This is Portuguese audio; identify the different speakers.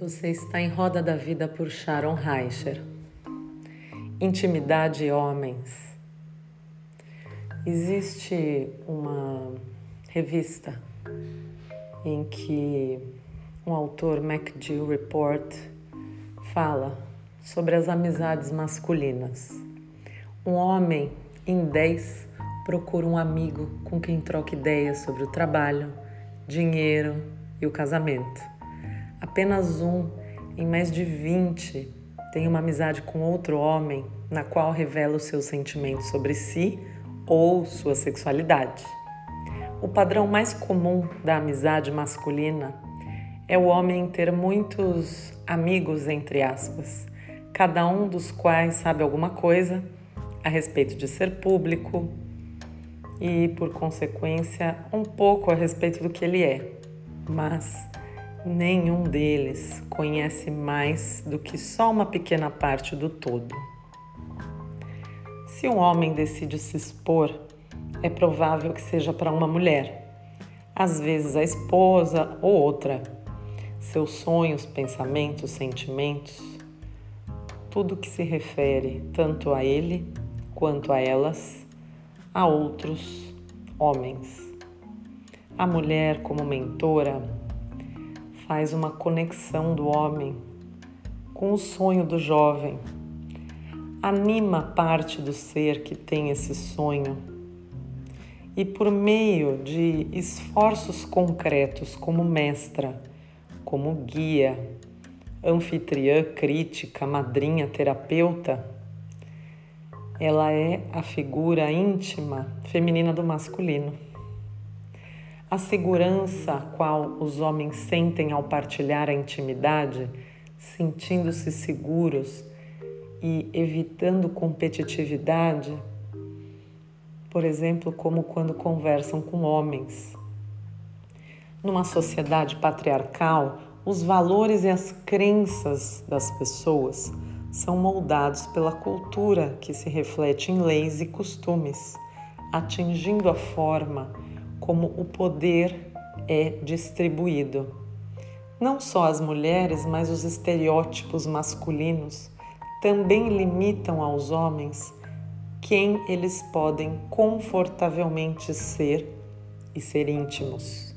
Speaker 1: Você está em Roda da Vida por Sharon Reicher. Intimidade e Homens. Existe uma revista em que um autor, MacGill Report, fala sobre as amizades masculinas. Um homem em 10 procura um amigo com quem troca ideias sobre o trabalho, dinheiro e o casamento. Apenas um em mais de 20 tem uma amizade com outro homem na qual revela os seus sentimentos sobre si ou sua sexualidade. O padrão mais comum da amizade masculina é o homem ter muitos amigos, entre aspas, cada um dos quais sabe alguma coisa a respeito de ser público e, por consequência, um pouco a respeito do que ele é, mas Nenhum deles conhece mais do que só uma pequena parte do todo. Se um homem decide se expor, é provável que seja para uma mulher, às vezes a esposa ou outra. Seus sonhos, pensamentos, sentimentos, tudo que se refere tanto a ele quanto a elas, a outros homens. A mulher, como mentora, faz uma conexão do homem com o sonho do jovem. Anima parte do ser que tem esse sonho e, por meio de esforços concretos como mestra, como guia, anfitriã, crítica, madrinha, terapeuta, ela é a figura íntima feminina do masculino. A segurança a qual os homens sentem ao partilhar a intimidade, sentindo-se seguros e evitando competitividade, por exemplo, como quando conversam com homens. Numa sociedade patriarcal, os valores e as crenças das pessoas são moldados pela cultura que se reflete em leis e costumes, atingindo a forma como o poder é distribuído. Não só as mulheres, mas os estereótipos masculinos também limitam aos homens quem eles podem confortavelmente ser e ser íntimos.